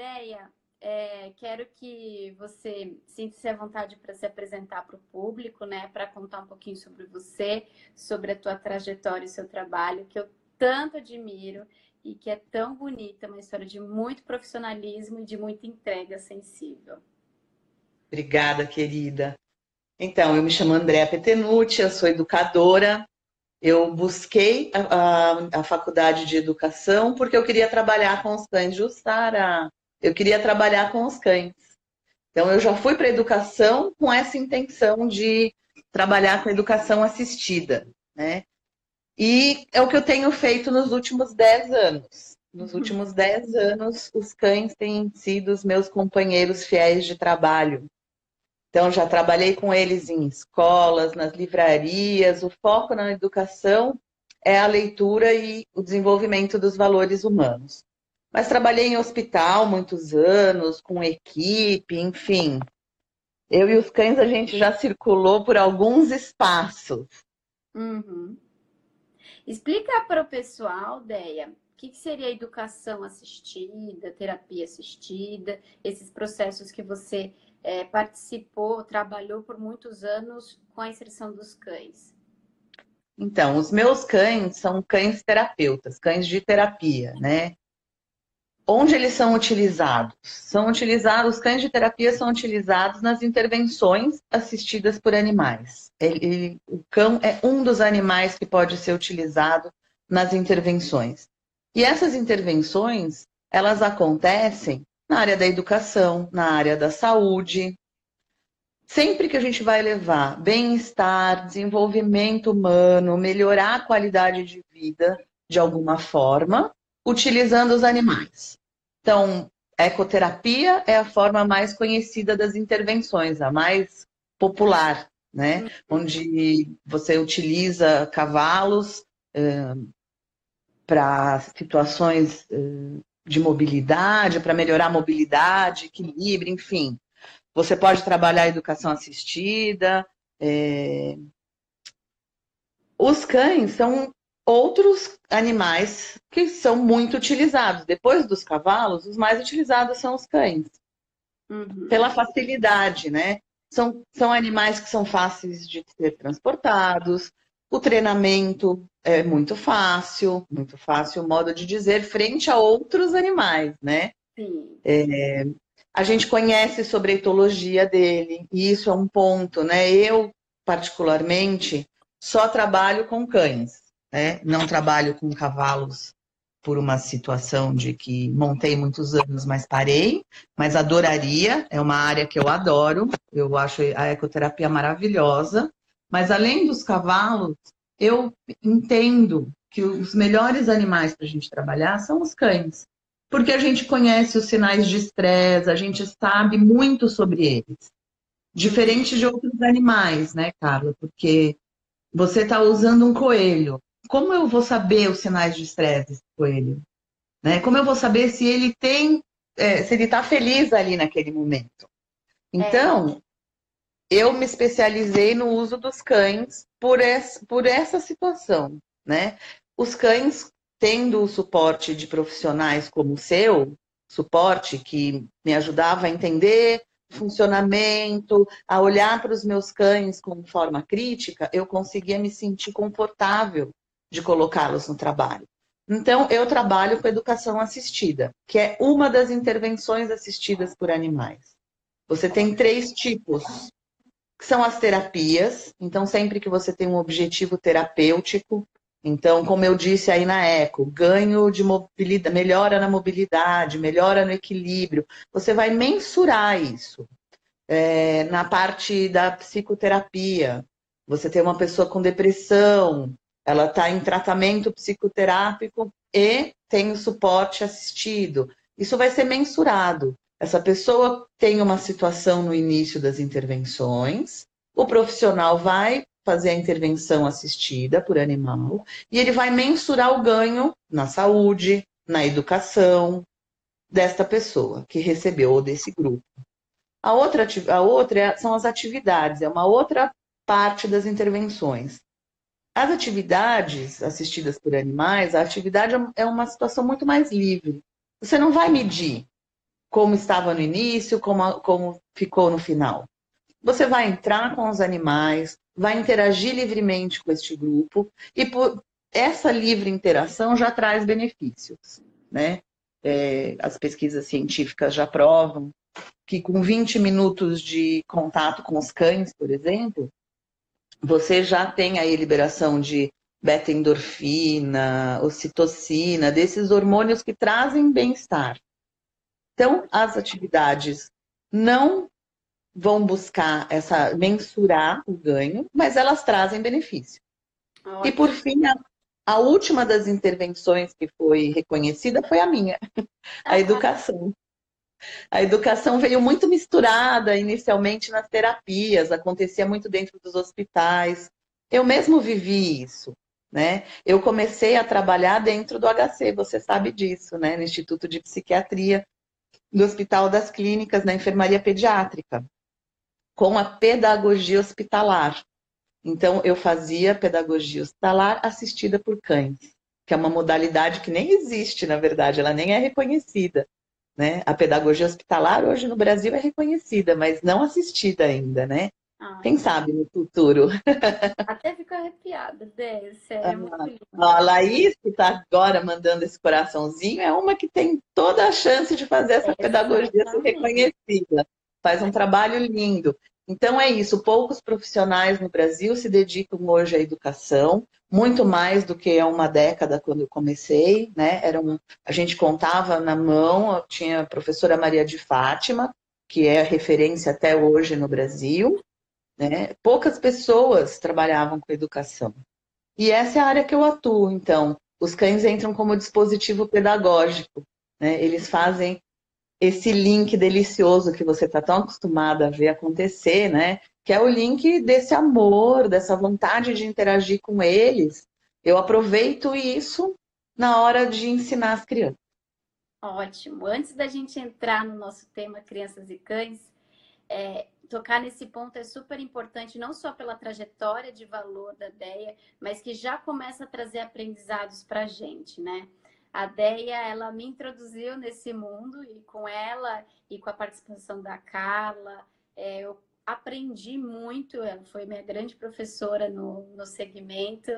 Deia, é, quero que você sinta-se à vontade para se apresentar para o público, né? Para contar um pouquinho sobre você, sobre a tua trajetória e seu trabalho, que eu tanto admiro e que é tão bonita, uma história de muito profissionalismo e de muita entrega sensível. Obrigada, querida. Então, eu me chamo Andréa Petenucci, eu sou educadora. Eu busquei a, a, a, faculdade de educação porque eu queria trabalhar com os cães, Justara. Eu queria trabalhar com os cães. Então, eu já fui para a educação com essa intenção de trabalhar com educação assistida, né? E é o que eu tenho feito nos últimos 10 anos. Nos últimos 10 anos, os cães têm sido os meus companheiros fiéis de trabalho. Então, já trabalhei com eles em escolas, nas livrarias. O foco na educação é a leitura e o desenvolvimento dos valores humanos. Mas trabalhei em hospital muitos anos, com equipe, enfim. Eu e os cães, a gente já circulou por alguns espaços. Uhum. Explica para o pessoal, Deia, o que seria educação assistida, terapia assistida, esses processos que você é, participou, trabalhou por muitos anos com a inserção dos cães? Então, os meus cães são cães terapeutas, cães de terapia, né? Onde eles são utilizados? São utilizados, os cães de terapia são utilizados nas intervenções assistidas por animais. Ele, o cão é um dos animais que pode ser utilizado nas intervenções. E essas intervenções, elas acontecem na área da educação, na área da saúde. Sempre que a gente vai levar bem-estar, desenvolvimento humano, melhorar a qualidade de vida de alguma forma, utilizando os animais. Então, ecoterapia é a forma mais conhecida das intervenções, a mais popular, né? Uhum. Onde você utiliza cavalos uh, para situações uh, de mobilidade, para melhorar a mobilidade, equilíbrio, enfim. Você pode trabalhar a educação assistida. É... Os cães são outros animais que são muito utilizados. Depois dos cavalos, os mais utilizados são os cães. Uhum. Pela facilidade, né? São, são animais que são fáceis de ser transportados, o treinamento é muito fácil, muito fácil, modo de dizer, frente a outros animais, né? Sim. É, a gente conhece sobre a etologia dele, e isso é um ponto, né? Eu, particularmente, só trabalho com cães, né? Não trabalho com cavalos por uma situação de que montei muitos anos, mas parei, mas adoraria, é uma área que eu adoro, eu acho a ecoterapia maravilhosa, mas além dos cavalos, eu entendo que os melhores animais para a gente trabalhar são os cães. Porque a gente conhece os sinais de estresse, a gente sabe muito sobre eles. Diferente de outros animais, né, Carla? Porque você está usando um coelho. Como eu vou saber os sinais de estresse desse coelho? Né? Como eu vou saber se ele tem, é, se ele está feliz ali naquele momento? Então, eu me especializei no uso dos cães por essa, por essa situação, né? Os cães, tendo o suporte de profissionais como o seu, suporte que me ajudava a entender funcionamento, a olhar para os meus cães com forma crítica, eu conseguia me sentir confortável de colocá-los no trabalho. Então, eu trabalho com educação assistida, que é uma das intervenções assistidas por animais. Você tem três tipos que são as terapias. Então, sempre que você tem um objetivo terapêutico, então, como eu disse aí na ECO, ganho de mobilidade, melhora na mobilidade, melhora no equilíbrio, você vai mensurar isso. É, na parte da psicoterapia, você tem uma pessoa com depressão, ela está em tratamento psicoterápico e tem o suporte assistido. Isso vai ser mensurado. Essa pessoa tem uma situação no início das intervenções, o profissional vai fazer a intervenção assistida por animal e ele vai mensurar o ganho na saúde, na educação desta pessoa que recebeu ou desse grupo. A outra, a outra é, são as atividades, é uma outra parte das intervenções. As atividades assistidas por animais, a atividade é uma situação muito mais livre. Você não vai medir como estava no início, como, como ficou no final. Você vai entrar com os animais, vai interagir livremente com este grupo e por essa livre interação já traz benefícios, né? É, as pesquisas científicas já provam que com 20 minutos de contato com os cães, por exemplo, você já tem aí liberação de beta-endorfina, ocitocina, desses hormônios que trazem bem-estar. Então, as atividades não vão buscar essa mensurar o ganho, mas elas trazem benefício. Ótimo. E por fim, a, a, última das intervenções que foi reconhecida foi a minha, a educação. A educação veio muito misturada inicialmente nas terapias, acontecia muito dentro dos hospitais. Eu mesmo vivi isso, né? Eu comecei a trabalhar dentro do HC, você sabe disso, né? No Instituto de Psiquiatria do Hospital das Clínicas, na enfermaria pediátrica, com a pedagogia hospitalar. Então, eu fazia pedagogia hospitalar assistida por cães, que é uma modalidade que nem existe, na verdade, ela nem é reconhecida. Né? A pedagogia hospitalar hoje no Brasil é reconhecida, mas não assistida ainda, né? Ah, Quem sabe no futuro. Até fico arrepiada, Dé, sério. Ah, a Laís, que está agora mandando esse coraçãozinho, é uma que tem toda a chance de fazer essa é, pedagogia ser reconhecida. Faz um trabalho lindo. Então é isso, poucos profissionais no Brasil se dedicam hoje à educação, muito mais do que há uma década quando eu comecei, né? Era um, a gente contava na mão, tinha a professora Maria de Fátima, que é a referência até hoje no Brasil, né? Poucas pessoas trabalhavam com educação. E essa é a área que eu atuo, então. Os cães entram como dispositivo pedagógico, né? Eles fazem esse link delicioso que você está tão acostumada a ver acontecer, né? Que é o link desse amor, dessa vontade de interagir com eles. Eu aproveito isso na hora de ensinar as crianças. Ótimo. Antes da gente entrar no nosso tema crianças e cães, é, tocar nesse ponto é super importante, não só pela trajetória de valor da ideia, mas que já começa a trazer aprendizados para a gente, né? A Deia, ela me introduziu nesse mundo e com ela e com a participação da Carla, é, eu aprendi muito. Ela foi minha grande professora no, no segmento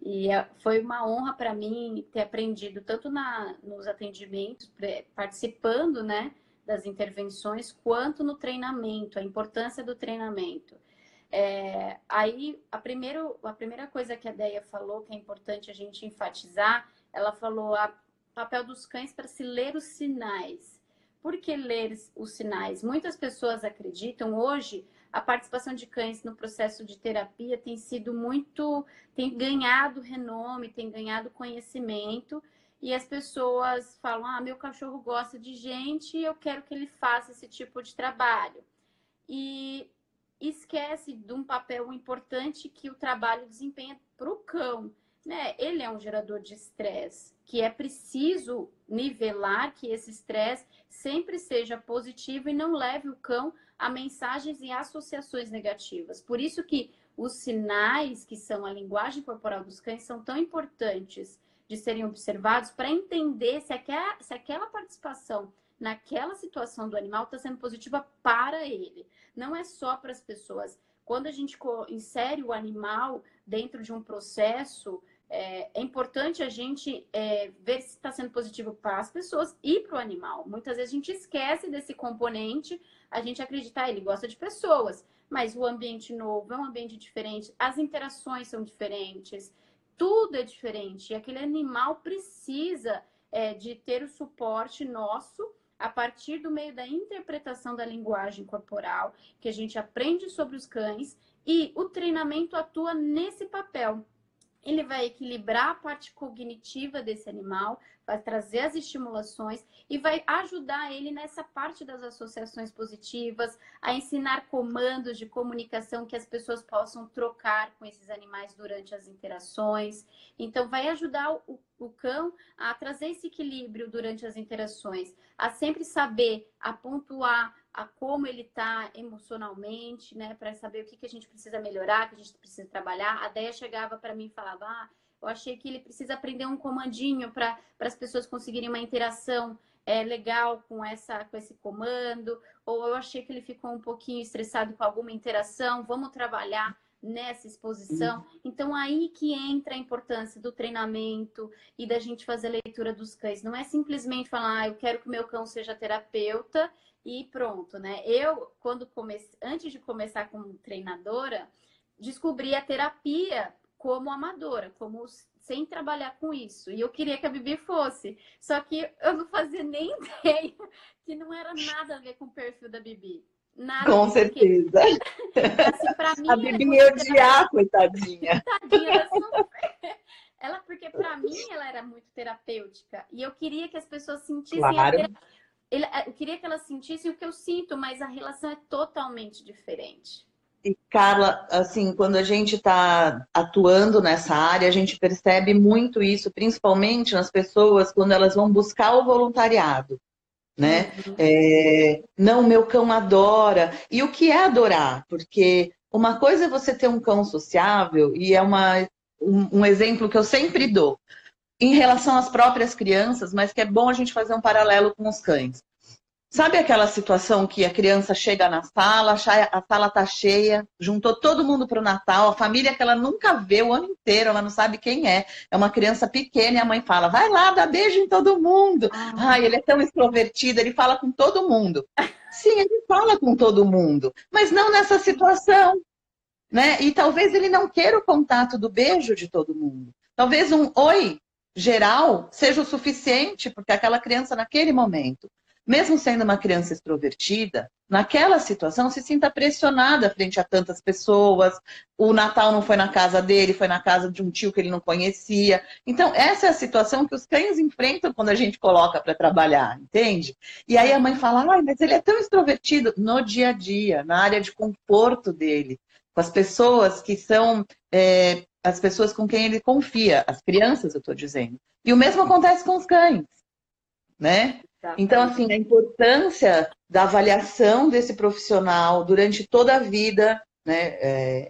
e é, foi uma honra para mim ter aprendido tanto na, nos atendimentos, participando, né, das intervenções, quanto no treinamento, a importância do treinamento. É, aí, a, primeiro, a primeira coisa que a Deia falou, que é importante a gente enfatizar, ela falou o papel dos cães para se ler os sinais. Por que ler os sinais? Muitas pessoas acreditam hoje a participação de cães no processo de terapia tem sido muito, tem ganhado renome, tem ganhado conhecimento e as pessoas falam: "Ah, meu cachorro gosta de gente, eu quero que ele faça esse tipo de trabalho". E esquece de um papel importante que o trabalho desempenha para o cão né, ele é um gerador de estresse, que é preciso nivelar que esse estresse sempre seja positivo e não leve o cão a mensagens e associações negativas. Por isso que os sinais, que são a linguagem corporal dos cães, são tão importantes de serem observados para entender se se aquela participação naquela situação do animal está sendo positiva para ele. Não é só para as pessoas. Quando a gente insere o animal dentro de um processo é, é importante a gente é, ver se está sendo positivo para as pessoas e para o animal. Muitas vezes a gente esquece desse componente, a gente acredita, ele gosta de pessoas, mas o ambiente novo é um ambiente diferente, as interações são diferentes, tudo é diferente. E aquele animal precisa é, de ter o suporte nosso a partir do meio da interpretação da linguagem corporal, que a gente aprende sobre os cães, e o treinamento atua nesse papel. Ele vai equilibrar a parte cognitiva desse animal, vai trazer as estimulações e vai ajudar ele nessa parte das associações positivas, a ensinar comandos de comunicação que as pessoas possam trocar com esses animais durante as interações. Então, vai ajudar o, o cão a trazer esse equilíbrio durante as interações, a sempre saber, a pontuar a como ele está emocionalmente, né, para saber o que, que a gente precisa melhorar, que a gente precisa trabalhar. A Deia chegava para mim e falava: ah, eu achei que ele precisa aprender um comandinho para as pessoas conseguirem uma interação é, legal com, essa, com esse comando, ou eu achei que ele ficou um pouquinho estressado com alguma interação, vamos trabalhar nessa exposição. Uhum. Então, aí que entra a importância do treinamento e da gente fazer a leitura dos cães. Não é simplesmente falar, ah, eu quero que o meu cão seja terapeuta e pronto, né? Eu, quando comecei, antes de começar como treinadora, descobri a terapia como amadora, como sem trabalhar com isso. E eu queria que a Bibi fosse. Só que eu não fazia nem ideia que não era nada a ver com o perfil da Bibi. Nada. Com certeza. assim, mim, a Bibi ia odiar, coitadinha. Coitadinha, ela, porque para mim ela era muito terapêutica. E eu queria que as pessoas sentissem claro. a eu queria que elas sentissem o que eu sinto, mas a relação é totalmente diferente. E, Carla, assim, quando a gente está atuando nessa área, a gente percebe muito isso, principalmente nas pessoas quando elas vão buscar o voluntariado né? Uhum. É, não, meu cão adora. E o que é adorar? Porque uma coisa é você ter um cão sociável, e é uma, um, um exemplo que eu sempre dou, em relação às próprias crianças, mas que é bom a gente fazer um paralelo com os cães. Sabe aquela situação que a criança chega na sala, a sala tá cheia, juntou todo mundo para o Natal, a família que ela nunca vê o ano inteiro, ela não sabe quem é. É uma criança pequena e a mãe fala: vai lá, dá beijo em todo mundo. Ah. Ai, ele é tão extrovertido, ele fala com todo mundo. Sim, ele fala com todo mundo, mas não nessa situação. Né? E talvez ele não queira o contato do beijo de todo mundo. Talvez um oi geral seja o suficiente, porque aquela criança, naquele momento, mesmo sendo uma criança extrovertida, naquela situação se sinta pressionada frente a tantas pessoas. O Natal não foi na casa dele, foi na casa de um tio que ele não conhecia. Então, essa é a situação que os cães enfrentam quando a gente coloca para trabalhar, entende? E aí a mãe fala: ai, mas ele é tão extrovertido no dia a dia, na área de conforto dele, com as pessoas que são. É, as pessoas com quem ele confia, as crianças, eu estou dizendo. E o mesmo acontece com os cães, né? Então, assim, a importância da avaliação desse profissional durante toda a vida, né? É,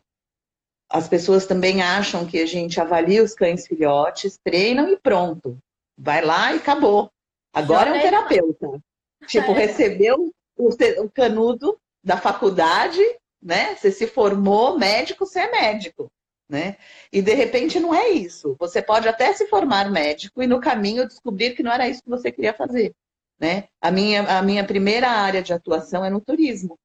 as pessoas também acham que a gente avalia os cães filhotes, treinam e pronto. Vai lá e acabou. Agora é um terapeuta. Tipo, recebeu o, o canudo da faculdade, né? Você se formou médico, você é médico. Né? E de repente não é isso. Você pode até se formar médico e no caminho descobrir que não era isso que você queria fazer. Né? A, minha, a minha primeira área de atuação é no turismo.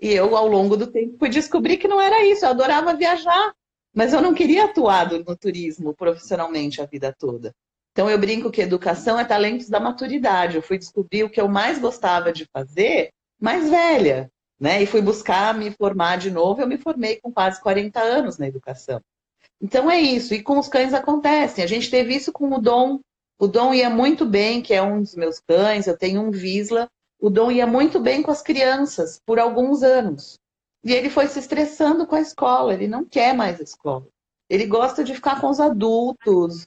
E eu, ao longo do tempo, fui descobrir que não era isso. Eu adorava viajar, mas eu não queria atuar no turismo profissionalmente a vida toda. Então, eu brinco que educação é talentos da maturidade. Eu fui descobrir o que eu mais gostava de fazer mais velha, né? E fui buscar me formar de novo. Eu me formei com quase 40 anos na educação. Então, é isso. E com os cães acontece. A gente teve isso com o Dom o Dom ia muito bem, que é um dos meus cães, eu tenho um Visla. O Dom ia muito bem com as crianças por alguns anos. E ele foi se estressando com a escola, ele não quer mais a escola. Ele gosta de ficar com os adultos.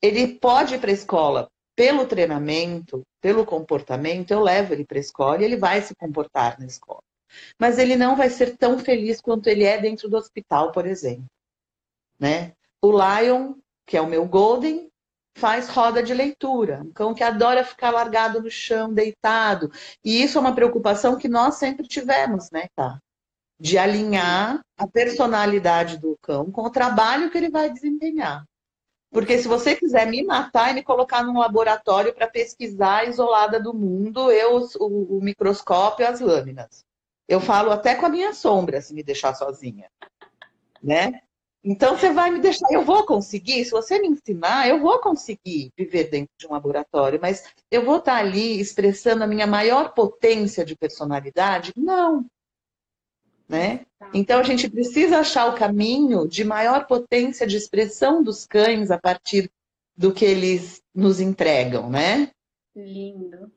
Ele pode ir para a escola pelo treinamento, pelo comportamento, eu levo ele para a escola e ele vai se comportar na escola. Mas ele não vai ser tão feliz quanto ele é dentro do hospital, por exemplo. Né? O Lion, que é o meu Golden, faz roda de leitura. Um cão que adora ficar largado no chão, deitado. E isso é uma preocupação que nós sempre tivemos, né, tá? De alinhar a personalidade do cão com o trabalho que ele vai desempenhar. Porque se você quiser me matar e me colocar num laboratório para pesquisar isolada do mundo, eu, o, o microscópio as lâminas. Eu falo até com a minha sombra se me deixar sozinha. Né? Então você vai me deixar, eu vou conseguir, se você me ensinar, eu vou conseguir viver dentro de um laboratório, mas eu vou estar ali expressando a minha maior potência de personalidade? Não. Né? Tá. Então a gente precisa achar o caminho de maior potência de expressão dos cães a partir do que eles nos entregam, né? Lindo.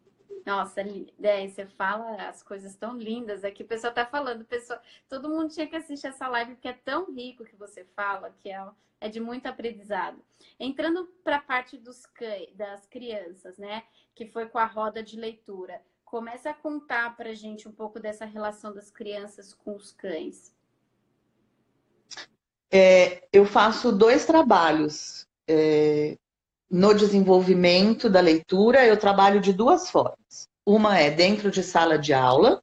Nossa, é, você fala as coisas tão lindas aqui. O pessoal tá falando, pessoal, todo mundo tinha que assistir essa live porque é tão rico que você fala, que é, é de muito aprendizado. Entrando para a parte dos das crianças, né? Que foi com a roda de leitura. Começa a contar para gente um pouco dessa relação das crianças com os cães. É, eu faço dois trabalhos. É, no desenvolvimento da leitura, eu trabalho de duas formas. Uma é dentro de sala de aula,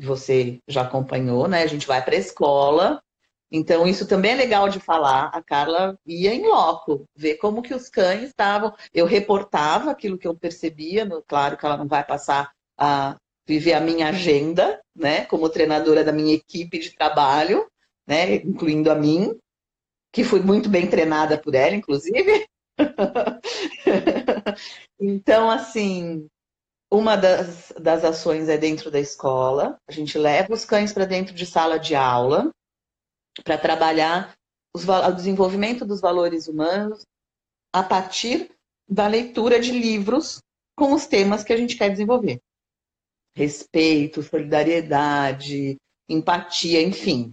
você já acompanhou, né? A gente vai para a escola. Então, isso também é legal de falar. A Carla ia em loco, ver como que os cães estavam. Eu reportava aquilo que eu percebia, claro que ela não vai passar a viver a minha agenda, né? Como treinadora da minha equipe de trabalho, né? Incluindo a mim, que fui muito bem treinada por ela, inclusive. então, assim, uma das, das ações é dentro da escola. A gente leva os cães para dentro de sala de aula para trabalhar os, o desenvolvimento dos valores humanos a partir da leitura de livros com os temas que a gente quer desenvolver. Respeito, solidariedade, empatia, enfim.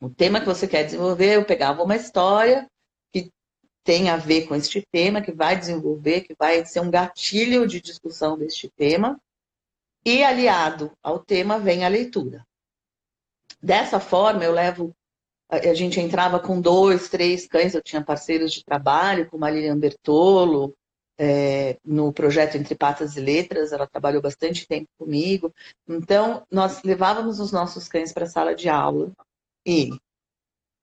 O tema que você quer desenvolver, eu pegava uma história tem a ver com este tema, que vai desenvolver, que vai ser um gatilho de discussão deste tema. E aliado ao tema vem a leitura. Dessa forma, eu levo. A gente entrava com dois, três cães, eu tinha parceiros de trabalho, como a Lilian Bertolo, é, no projeto Entre Patas e Letras, ela trabalhou bastante tempo comigo. Então, nós levávamos os nossos cães para a sala de aula e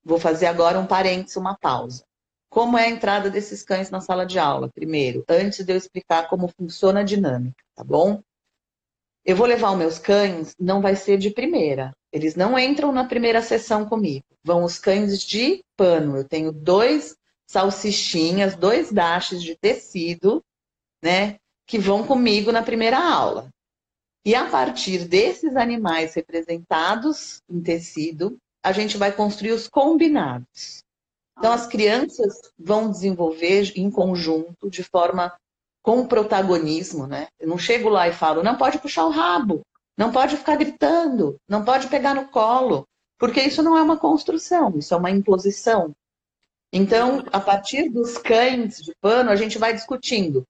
vou fazer agora um parênteses, uma pausa. Como é a entrada desses cães na sala de aula, primeiro, antes de eu explicar como funciona a dinâmica, tá bom? Eu vou levar os meus cães, não vai ser de primeira. Eles não entram na primeira sessão comigo. Vão os cães de pano. Eu tenho dois salsichinhas, dois dashes de tecido, né? Que vão comigo na primeira aula. E a partir desses animais representados em tecido, a gente vai construir os combinados. Então, as crianças vão desenvolver em conjunto, de forma com protagonismo, né? Eu não chego lá e falo, não pode puxar o rabo, não pode ficar gritando, não pode pegar no colo, porque isso não é uma construção, isso é uma imposição. Então, a partir dos cães de pano, a gente vai discutindo.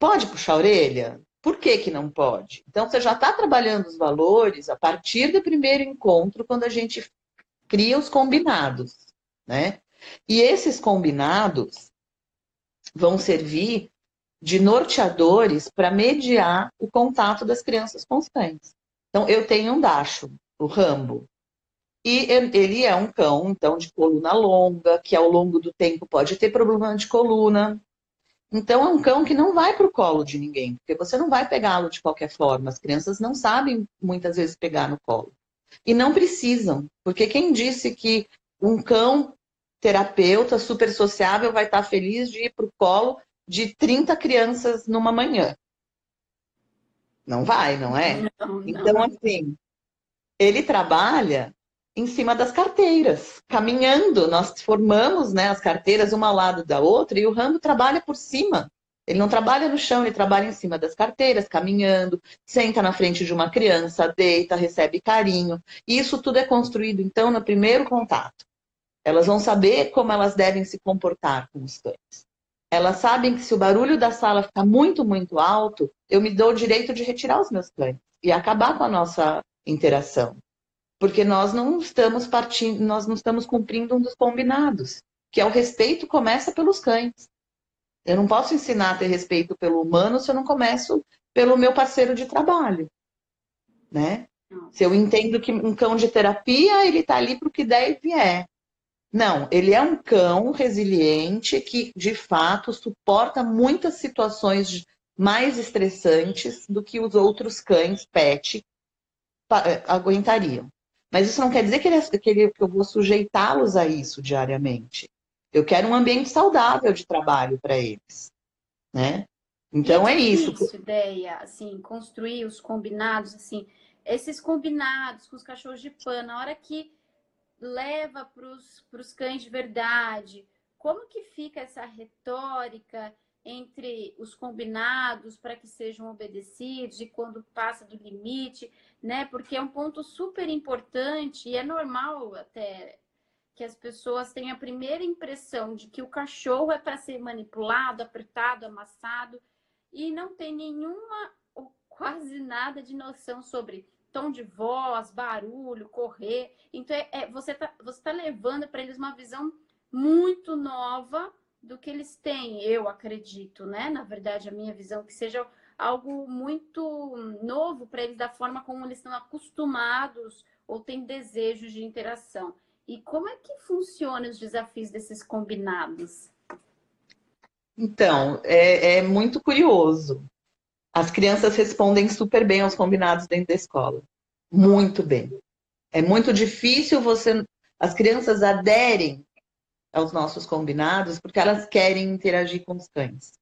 Pode puxar a orelha? Por que, que não pode? Então, você já está trabalhando os valores a partir do primeiro encontro, quando a gente cria os combinados, né? E esses combinados vão servir de norteadores para mediar o contato das crianças com os cães. Então, eu tenho um Dacho, o Rambo. E ele é um cão, então, de coluna longa, que ao longo do tempo pode ter problema de coluna. Então, é um cão que não vai para o colo de ninguém, porque você não vai pegá-lo de qualquer forma. As crianças não sabem, muitas vezes, pegar no colo. E não precisam, porque quem disse que um cão terapeuta super sociável vai estar feliz de ir para o colo de 30 crianças numa manhã. Não vai, não é? Não, não. Então, assim, ele trabalha em cima das carteiras, caminhando. Nós formamos né, as carteiras uma ao lado da outra e o Rambo trabalha por cima. Ele não trabalha no chão, ele trabalha em cima das carteiras, caminhando, senta na frente de uma criança, deita, recebe carinho. E isso tudo é construído, então, no primeiro contato. Elas vão saber como elas devem se comportar com os cães. Elas sabem que se o barulho da sala ficar muito, muito alto, eu me dou o direito de retirar os meus cães e acabar com a nossa interação. Porque nós não estamos partindo, nós não estamos cumprindo um dos combinados, que é o respeito começa pelos cães. Eu não posso ensinar a ter respeito pelo humano se eu não começo pelo meu parceiro de trabalho, né? Se eu entendo que um cão de terapia, ele está ali para o que der e vier. Não, ele é um cão resiliente que, de fato, suporta muitas situações mais estressantes do que os outros cães pet eh, aguentariam. Mas isso não quer dizer que, ele, é, que, ele, que eu vou sujeitá-los a isso diariamente. Eu quero um ambiente saudável de trabalho para eles, né? Então é, é isso. Isso, ideia, assim, construir os combinados, assim, esses combinados com os cachorros de pano, na hora que leva para os cães de verdade? Como que fica essa retórica entre os combinados para que sejam obedecidos e quando passa do limite, né? Porque é um ponto super importante e é normal até que as pessoas tenham a primeira impressão de que o cachorro é para ser manipulado, apertado, amassado e não tem nenhuma ou quase nada de noção sobre tom de voz, barulho, correr. Então, é, é você está você tá levando para eles uma visão muito nova do que eles têm, eu acredito, né? Na verdade, a minha visão que seja algo muito novo para eles da forma como eles estão acostumados ou têm desejos de interação. E como é que funcionam os desafios desses combinados? Então, é, é muito curioso. As crianças respondem super bem aos combinados dentro da escola. Muito bem. É muito difícil você. As crianças aderem aos nossos combinados porque elas querem interagir com os cães.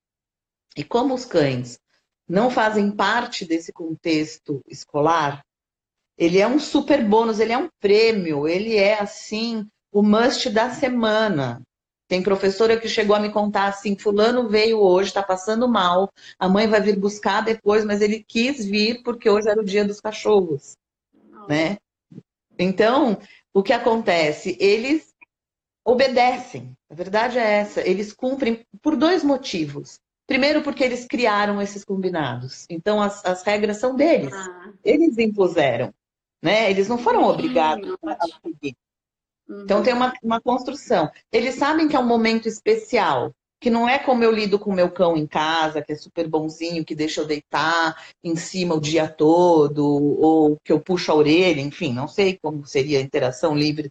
E como os cães não fazem parte desse contexto escolar, ele é um super bônus, ele é um prêmio, ele é assim o must da semana. Tem professora que chegou a me contar assim: Fulano veio hoje, está passando mal, a mãe vai vir buscar depois, mas ele quis vir porque hoje era o dia dos cachorros, né? Então, o que acontece? Eles obedecem. A verdade é essa. Eles cumprem por dois motivos. Primeiro, porque eles criaram esses combinados. Então, as, as regras são deles. Ah. Eles impuseram. Né? Eles não foram obrigados a seguir. Então, tem uma, uma construção. Eles sabem que é um momento especial. Que não é como eu lido com o meu cão em casa, que é super bonzinho, que deixa eu deitar em cima o dia todo, ou que eu puxo a orelha, enfim, não sei como seria a interação livre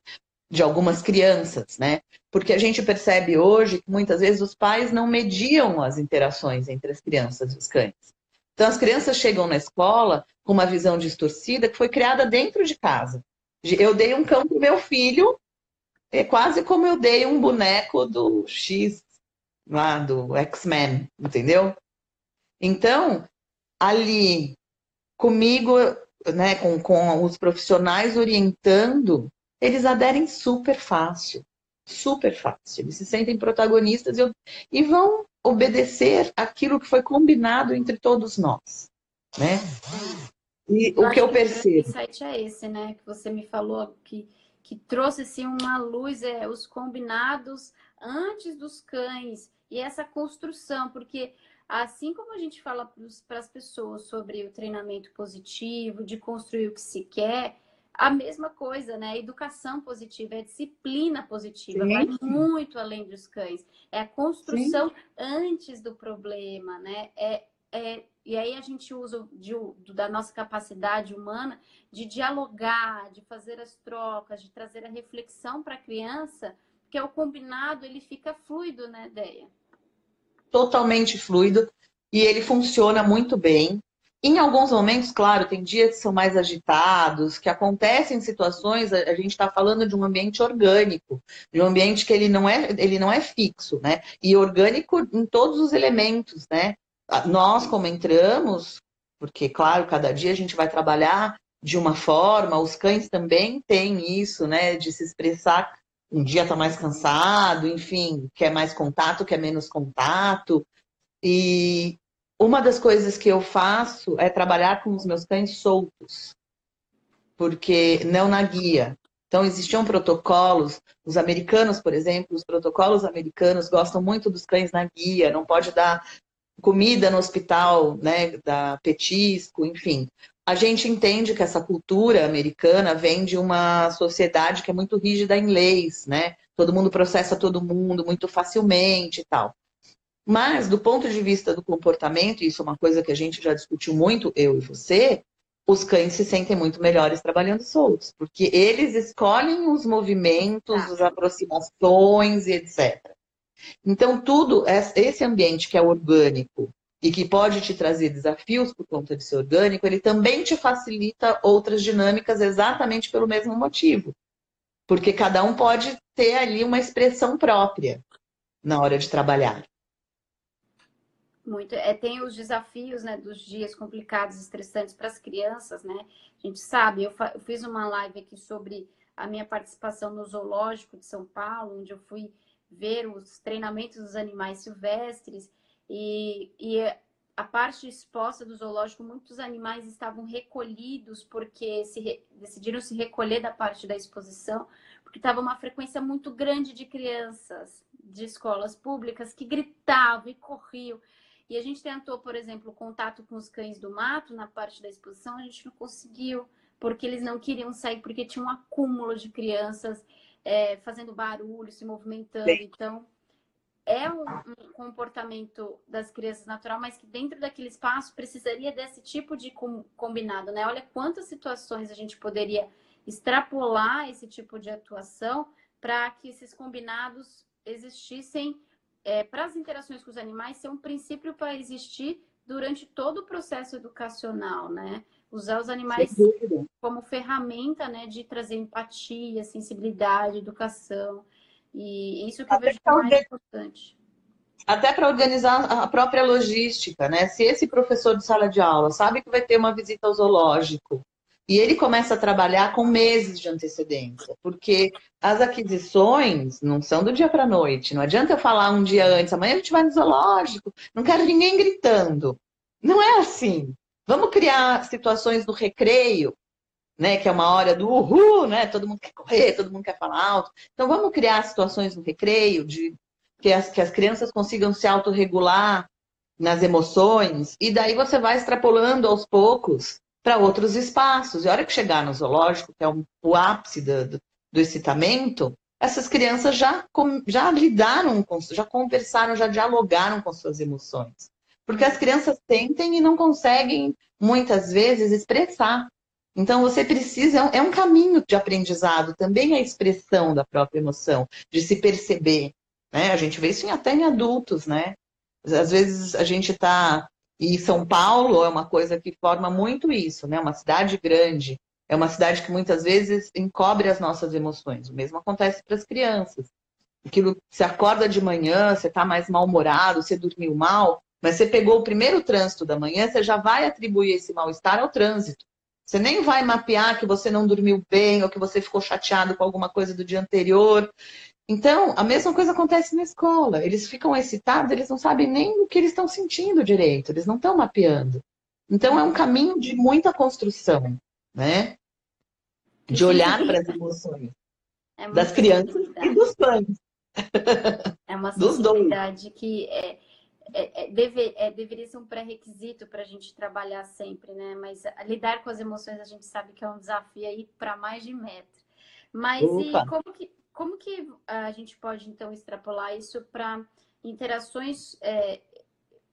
de algumas crianças, né? Porque a gente percebe hoje que muitas vezes os pais não mediam as interações entre as crianças e os cães. Então as crianças chegam na escola com uma visão distorcida que foi criada dentro de casa. Eu dei um cão pro meu filho, é quase como eu dei um boneco do X lá do X-Men, entendeu? Então, ali comigo, né, com, com os profissionais orientando, eles aderem super fácil. Super fácil. Eles se sentem protagonistas e, e vão obedecer aquilo que foi combinado entre todos nós. Né? E eu o que eu percebo. O site é esse, né? Que você me falou que, que trouxe assim, uma luz, é, os combinados antes dos cães e essa construção, porque assim como a gente fala para as pessoas sobre o treinamento positivo, de construir o que se quer, a mesma coisa, né? A educação positiva, é disciplina positiva, Sim. vai muito além dos cães. É a construção Sim. antes do problema, né? É, é, e aí a gente usa de, da nossa capacidade humana de dialogar, de fazer as trocas, de trazer a reflexão para a criança, que é o combinado, ele fica fluido, né, Deia? Totalmente fluido e ele funciona muito bem. Em alguns momentos, claro, tem dias que são mais agitados, que acontecem situações, a gente está falando de um ambiente orgânico, de um ambiente que ele não é, ele não é fixo, né? E orgânico em todos os elementos, né? Nós, como entramos, porque, claro, cada dia a gente vai trabalhar de uma forma, os cães também têm isso, né? De se expressar, um dia está mais cansado, enfim, quer mais contato, quer menos contato. E, uma das coisas que eu faço é trabalhar com os meus cães soltos, porque não na guia. Então, existiam protocolos, os americanos, por exemplo, os protocolos americanos gostam muito dos cães na guia, não pode dar comida no hospital, né, dar petisco, enfim. A gente entende que essa cultura americana vem de uma sociedade que é muito rígida em leis, né? Todo mundo processa todo mundo muito facilmente e tal. Mas, do ponto de vista do comportamento, isso é uma coisa que a gente já discutiu muito, eu e você, os cães se sentem muito melhores trabalhando soltos, porque eles escolhem os movimentos, tá. as aproximações e etc. Então, tudo, esse ambiente que é orgânico e que pode te trazer desafios por conta de ser orgânico, ele também te facilita outras dinâmicas exatamente pelo mesmo motivo. Porque cada um pode ter ali uma expressão própria na hora de trabalhar. Muito. É, tem os desafios né, dos dias complicados, estressantes para as crianças, né? A gente sabe, eu, eu, fiz uma live aqui sobre a minha participação no Zoológico de São Paulo, onde eu fui ver os treinamentos dos animais silvestres e, e a parte exposta do zoológico, muitos animais estavam recolhidos porque se re... decidiram se recolher da parte da exposição, porque estava uma frequência muito grande de crianças de escolas públicas que gritavam e corriam. E a gente tentou, por exemplo, contato com os cães do mato na parte da exposição, a gente não conseguiu, porque eles não queriam sair, porque tinha um acúmulo de crianças é, fazendo barulho, se movimentando. Sim. Então, é um, um, comportamento das crianças natural, mas que dentro daquele espaço precisaria desse tipo de com, combinado, né? Olha quantas situações a gente poderia extrapolar esse tipo de atuação para que esses combinados existissem é, para as interações com os animais ser um princípio para existir durante todo o processo educacional, né? Usar os animais como ferramenta, né, de trazer empatia, sensibilidade, educação. E isso que eu vejo mais importante. Até para organizar a própria logística, né? Se esse professor de sala de aula sabe que vai ter uma visita ao zoológico e ele começa a trabalhar com meses de antecedência, porque as aquisições não são do dia para a noite. Não adianta eu falar um dia antes, amanhã a gente vai no zoológico, não quero ninguém gritando. Não é assim. Vamos criar situações no recreio né? Que é uma hora do uhul, né? Todo mundo quer correr, todo mundo quer falar alto. Então vamos criar situações no recreio de que as, que as crianças consigam se autorregular nas emoções, e daí você vai extrapolando aos poucos para outros espaços. E a hora que chegar no zoológico, que é o ápice do, do, do excitamento, essas crianças já, já lidaram, com, já conversaram, já dialogaram com suas emoções. Porque as crianças sentem e não conseguem, muitas vezes, expressar. Então, você precisa, é um é caminho de aprendizado, também a expressão da própria emoção, de se perceber. Né? A gente vê isso até em adultos, né? Às vezes a gente está. E São Paulo é uma coisa que forma muito isso, né? Uma cidade grande. É uma cidade que muitas vezes encobre as nossas emoções. O mesmo acontece para as crianças. Aquilo, você acorda de manhã, você está mais mal-humorado, você dormiu mal, mas você pegou o primeiro trânsito da manhã, você já vai atribuir esse mal-estar ao trânsito. Você nem vai mapear que você não dormiu bem ou que você ficou chateado com alguma coisa do dia anterior. Então, a mesma coisa acontece na escola. Eles ficam excitados, eles não sabem nem o que eles estão sentindo direito, eles não estão mapeando. Então, é um caminho de muita construção, né? De olhar para as emoções é das crianças e dos pais. É uma sensibilidade que é, é, é, deve, é, deveria ser um pré-requisito para a gente trabalhar sempre, né? Mas lidar com as emoções a gente sabe que é um desafio aí para mais de metro. Mas e como que, como que a gente pode então extrapolar isso para interações é,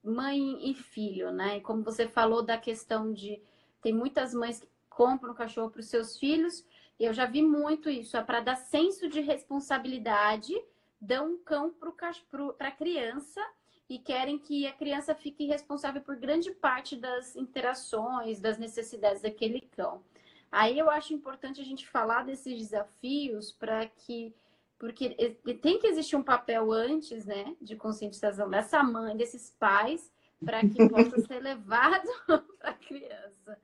mãe e filho, né? Como você falou da questão de tem muitas mães que compram cachorro para os seus filhos, e eu já vi muito isso, é para dar senso de responsabilidade, dão um cão para a criança e querem que a criança fique responsável por grande parte das interações, das necessidades daquele cão. Aí eu acho importante a gente falar desses desafios para que porque tem que existir um papel antes, né, de conscientização dessa mãe, desses pais, para que possa ser levado para a criança.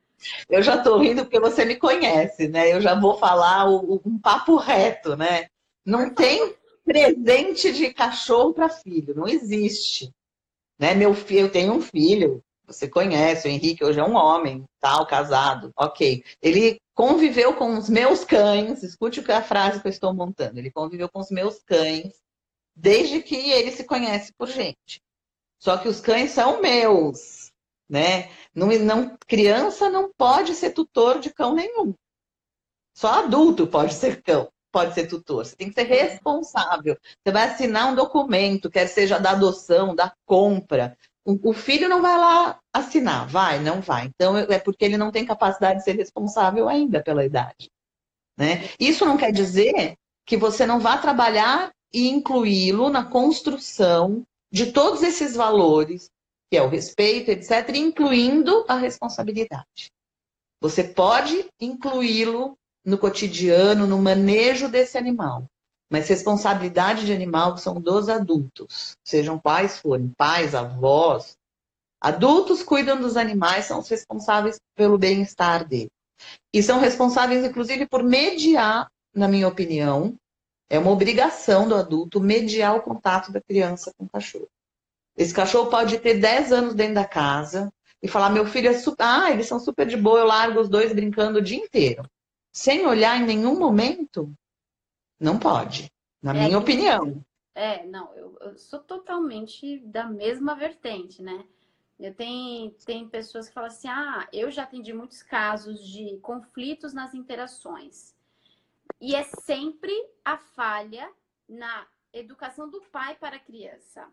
Eu já estou rindo porque você me conhece, né? Eu já vou falar um papo reto, né? Não tem presente de cachorro para filho, não existe. Né? Meu filho, eu tenho um filho, você conhece, o Henrique hoje é um homem, tal, casado, ok. Ele conviveu com os meus cães, escute a frase que eu estou montando. Ele conviveu com os meus cães desde que ele se conhece por gente. Só que os cães são meus, né? Não, não, criança não pode ser tutor de cão nenhum. Só adulto pode ser cão pode ser tutor. Você tem que ser responsável. Você vai assinar um documento, quer seja da adoção, da compra. O filho não vai lá assinar, vai, não vai. Então é porque ele não tem capacidade de ser responsável ainda pela idade. Né? Isso não quer dizer que você não vá trabalhar e incluí-lo na construção de todos esses valores, que é o respeito, etc., incluindo a responsabilidade. Você pode incluí-lo no cotidiano, no manejo desse animal. Mas responsabilidade de animal são dos adultos, sejam quais forem, pais, avós. Adultos cuidam dos animais, são os responsáveis pelo bem-estar dele. E são responsáveis, inclusive, por mediar, na minha opinião, é uma obrigação do adulto mediar o contato da criança com o cachorro. Esse cachorro pode ter 10 anos dentro da casa e falar: meu filho é super. Ah, eles são super de boa, eu largo os dois brincando o dia inteiro sem olhar em nenhum momento, não pode, na é, minha opinião. É, não, eu, eu, sou totalmente da mesma vertente, né? Eu tenho, tem pessoas que falam assim: ah, eu já atendi muitos casos de conflitos nas interações. E é sempre a falha na educação do pai para a criança.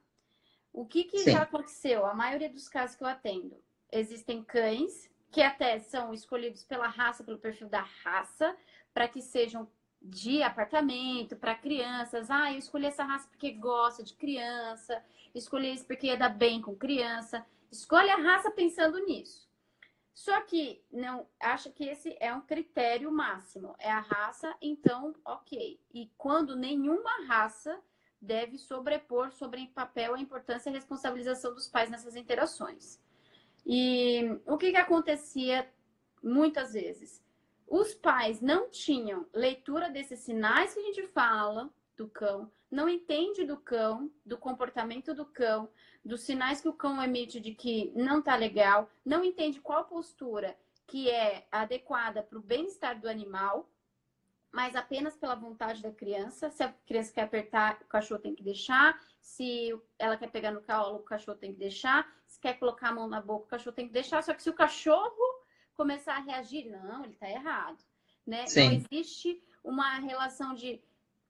O que, que já aconteceu? A maioria dos casos que eu atendo, existem cães que até são escolhidos pela raça, pelo perfil da raça, para que sejam de apartamento para crianças. Ah, eu escolhi essa raça porque gosta de criança, escolhi isso porque ia dar bem com criança. Escolhe a raça pensando nisso. Só que não acha que esse é um critério máximo. É a raça, então, ok. E quando nenhuma raça deve sobrepor sobre papel a importância e a responsabilização dos pais nessas interações. E o que, que acontecia muitas vezes? Os pais não tinham leitura desses sinais que a gente fala do cão, não entende do cão, do comportamento do cão, dos sinais que o cão emite de que não tá legal, não entende qual postura que é adequada para o bem-estar do animal, mas apenas pela vontade da criança. Se a criança quer apertar, o cachorro tem que deixar. Se ela quer pegar no colo, o cachorro tem que deixar. Se quer colocar a mão na boca, o cachorro tem que deixar. Só que se o cachorro começar a reagir, não, ele está errado. Né? Sim. Não existe uma relação de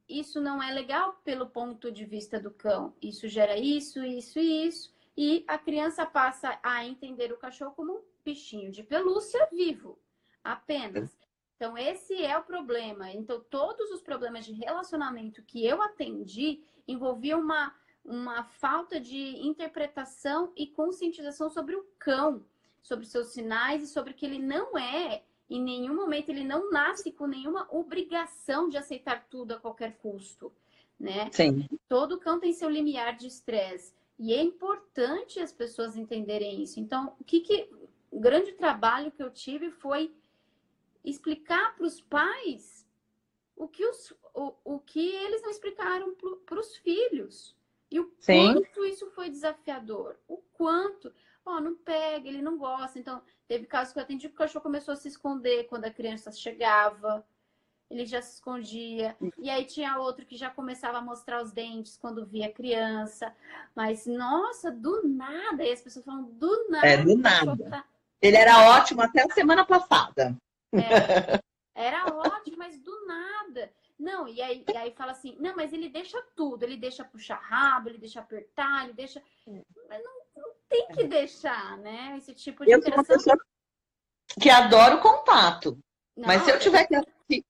isso não é legal pelo ponto de vista do cão. Isso gera isso, isso e isso. E a criança passa a entender o cachorro como um bichinho de pelúcia vivo, apenas. Então, esse é o problema. Então, todos os problemas de relacionamento que eu atendi envolviam uma, uma falta de interpretação e conscientização sobre o cão, sobre seus sinais e sobre que ele não é, em nenhum momento, ele não nasce com nenhuma obrigação de aceitar tudo a qualquer custo. Né? Sim. Todo cão tem seu limiar de estresse. E é importante as pessoas entenderem isso. Então, o que, que o grande trabalho que eu tive foi explicar para os pais o que, os, o, o que eles não explicaram para os filhos. E o Sim. quanto isso foi desafiador. O quanto. Ó, oh, não pega, ele não gosta. Então, teve casos que eu atendi que o cachorro começou a se esconder quando a criança chegava. Ele já se escondia. E aí tinha outro que já começava a mostrar os dentes quando via a criança. Mas, nossa, do nada. E as pessoas falam, do nada. É, do nada. Tá... Ele era ótimo até a semana passada. É, era ótimo, mas do nada. Não, e aí, e aí fala assim, não, mas ele deixa tudo, ele deixa puxar rabo, ele deixa apertar, ele deixa. Mas não, não tem que deixar, né? Esse tipo de eu interação. Sou uma pessoa que adoro contato. Não, mas se eu tiver que.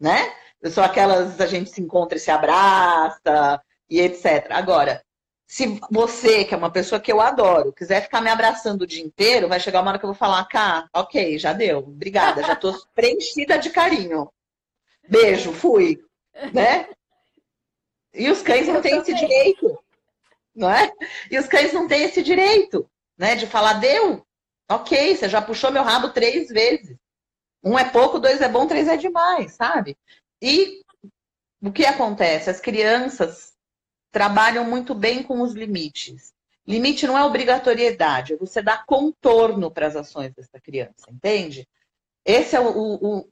Né? Eu sou aquelas, a gente se encontra e se abraça e etc. Agora, se você, que é uma pessoa que eu adoro, quiser ficar me abraçando o dia inteiro, vai chegar uma hora que eu vou falar, cá, ok, já deu, obrigada, já tô preenchida de carinho. Beijo, fui. Né? E os cães não têm esse direito, não é? E os cães não têm esse direito, né? De falar, deu, ok, você já puxou meu rabo três vezes. Um é pouco, dois é bom, três é demais, sabe? E o que acontece? As crianças trabalham muito bem com os limites. Limite não é obrigatoriedade, é você dar contorno para as ações dessa criança, entende? Esse é o, o,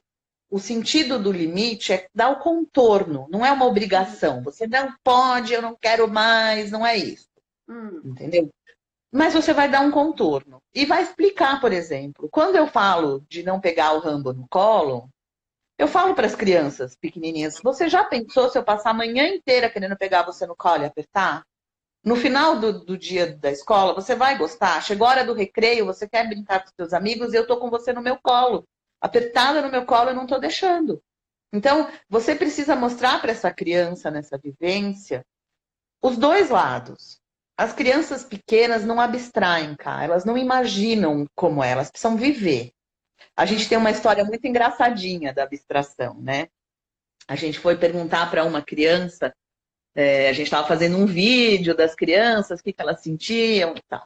o sentido do limite, é dar o contorno, não é uma obrigação. Você não pode, eu não quero mais, não é isso. Hum. Entendeu? Mas você vai dar um contorno. E vai explicar, por exemplo, quando eu falo de não pegar o Rambo no colo, eu falo para as crianças pequenininhas: você já pensou se eu passar a manhã inteira querendo pegar você no colo e apertar? No final do, do dia da escola, você vai gostar? Chegou a hora do recreio, você quer brincar com seus amigos e eu tô com você no meu colo. Apertada no meu colo, eu não tô deixando. Então, você precisa mostrar para essa criança, nessa vivência, os dois lados. As crianças pequenas não abstraem, cara. Elas não imaginam como é, elas precisam viver. A gente tem uma história muito engraçadinha da abstração, né? A gente foi perguntar para uma criança, é, a gente estava fazendo um vídeo das crianças, o que, que elas sentiam e tal.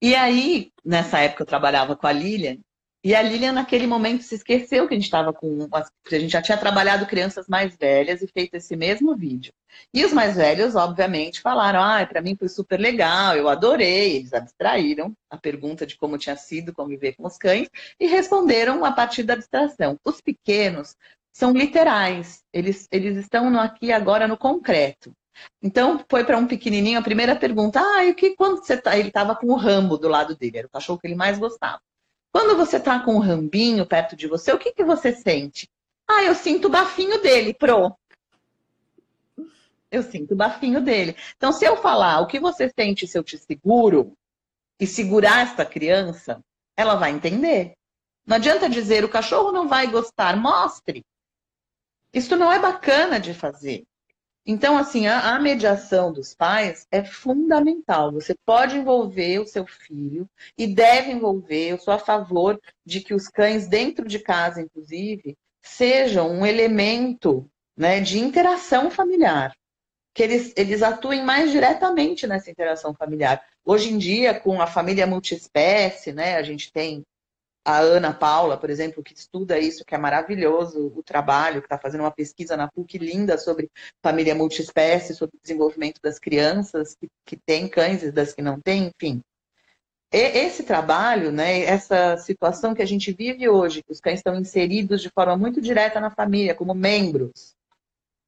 E aí, nessa época, eu trabalhava com a Lilian, e a Lilian, naquele momento, se esqueceu que a gente estava com. A gente já tinha trabalhado crianças mais velhas e feito esse mesmo vídeo. E os mais velhos, obviamente, falaram: ah, para mim foi super legal, eu adorei. Eles abstraíram a pergunta de como tinha sido conviver com os cães e responderam a partir da abstração. Os pequenos são literais, eles, eles estão no aqui agora no concreto. Então, foi para um pequenininho a primeira pergunta: ah, e que quando você tá? Ele estava com o Rambo do lado dele, era o cachorro que ele mais gostava. Quando você está com um rambinho perto de você, o que, que você sente? Ah, eu sinto o bafinho dele, pro. eu sinto o bafinho dele. Então, se eu falar o que você sente se eu te seguro e segurar essa criança, ela vai entender. Não adianta dizer o cachorro não vai gostar, mostre. Isso não é bacana de fazer. Então, assim, a, a, mediação dos pais é fundamental. Você pode envolver o seu filho e deve envolver. Eu sou a favor de que os cães dentro de casa, inclusive, sejam um elemento né, de interação familiar. Que eles, eles atuem mais diretamente nessa interação familiar. Hoje em dia, com a família multiespécie, né, a gente tem a Ana Paula, por exemplo, que estuda isso, que é maravilhoso o trabalho, que está fazendo uma pesquisa na PUC linda sobre família multiespécie, sobre o desenvolvimento das crianças que, que têm cães e das que não têm, enfim. E, esse trabalho, né, essa situação que a gente vive hoje, que os cães estão inseridos de forma muito direta na família, como membros,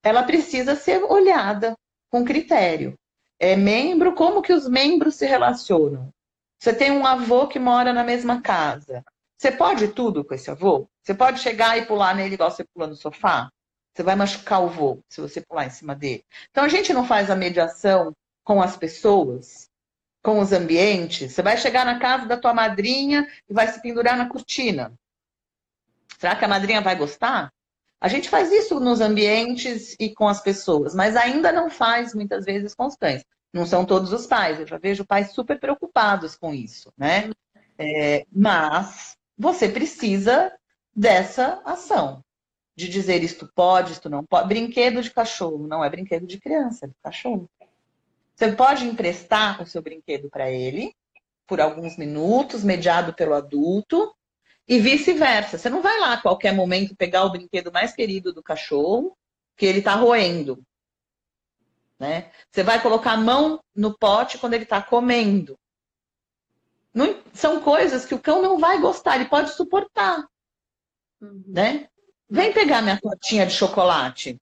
ela precisa ser olhada com critério. É membro, como que os membros se relacionam? Você tem um avô que mora na mesma casa. Você pode tudo com esse avô? Você pode chegar e pular nele igual você pula no sofá? Você vai machucar o avô se você pular em cima dele. Então a gente não faz a mediação com as pessoas, com os ambientes. Você vai chegar na casa da tua madrinha e vai se pendurar na cortina. Será que a madrinha vai gostar? A gente faz isso nos ambientes e com as pessoas, mas ainda não faz muitas vezes com os cães. Não são todos os pais. Eu já vejo pais super preocupados com isso, né? É, mas você precisa dessa ação. De dizer isto pode, isto não pode. Brinquedo de cachorro não é brinquedo de criança, é de cachorro. Você pode emprestar o seu brinquedo para ele por alguns minutos, mediado pelo adulto, e vice-versa. Você não vai lá a qualquer momento pegar o brinquedo mais querido do cachorro, que ele está roendo. Né? Você vai colocar a mão no pote quando ele está comendo. Não, são coisas que o cão não vai gostar, ele pode suportar. Uhum. Né? Vem pegar minha tortinha de chocolate.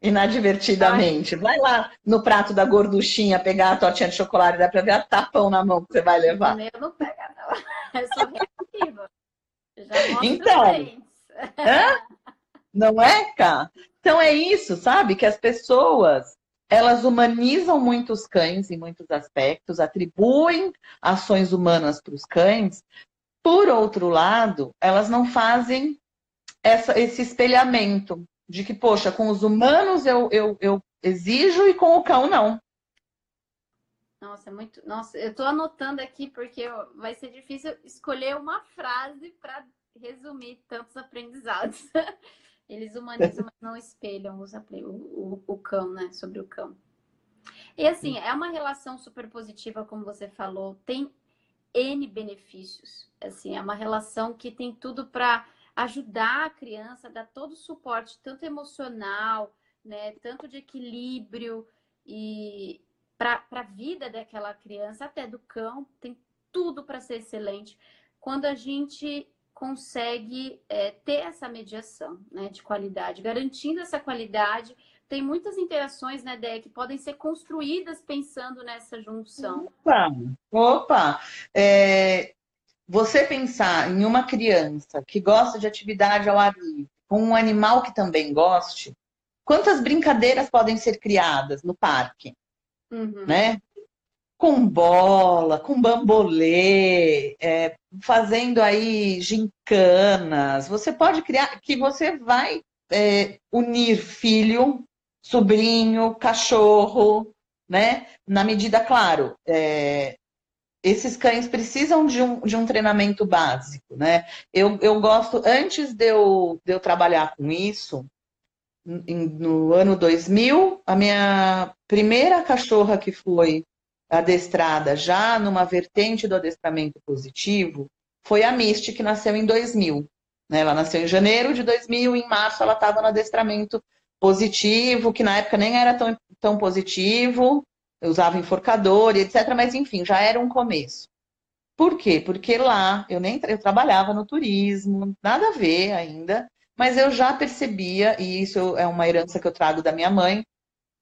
Inadvertidamente. Vai lá no prato da gorduchinha pegar a tortinha de chocolate, dá pra ver a tapão na mão que você vai levar. Eu não pega, não. Eu sou reativa. Então. Não é, cá? Então é isso, sabe? Que as pessoas elas humanizam muito os cães em muitos aspectos, atribuem ações humanas para os cães. Por outro lado, elas não fazem essa, esse espelhamento de que, poxa, com os humanos eu, eu, eu exijo e com o cão não. Nossa, é muito. Nossa, eu estou anotando aqui porque vai ser difícil escolher uma frase para resumir tantos aprendizados. Eles humanizam, mas não espelham os, o, o, o cão, né? Sobre o cão. E assim, é uma relação super positiva, como você falou, tem N benefícios. Assim, é uma relação que tem tudo para ajudar a criança, dar todo o suporte, tanto emocional, né, tanto de equilíbrio e para a vida daquela criança, até do cão, tem tudo para ser excelente. Quando a gente consegue é, ter essa mediação né, de qualidade, garantindo essa qualidade. Tem muitas interações, né, Dé, que podem ser construídas pensando nessa junção. Opa! Opa! É, você pensar em uma criança que gosta de atividade ao ar livre, com um animal que também goste, quantas brincadeiras podem ser criadas no parque? Uhum. Né? Com bola, com bambolê, é, fazendo aí gincanas. Você pode criar que você vai é, unir filho, sobrinho, cachorro, né? Na medida, claro, é, esses cães precisam de um, de um treinamento básico, né? Eu, eu gosto, antes de eu, de eu trabalhar com isso, no ano 2000, a minha primeira cachorra que foi adestrada já numa vertente do adestramento positivo foi a Misty, que nasceu em 2000. Né? Ela nasceu em janeiro de 2000, em março ela estava no adestramento positivo, que na época nem era tão, tão positivo, usava enforcador e etc. Mas enfim, já era um começo. Por quê? Porque lá eu nem eu trabalhava no turismo, nada a ver ainda, mas eu já percebia, e isso é uma herança que eu trago da minha mãe,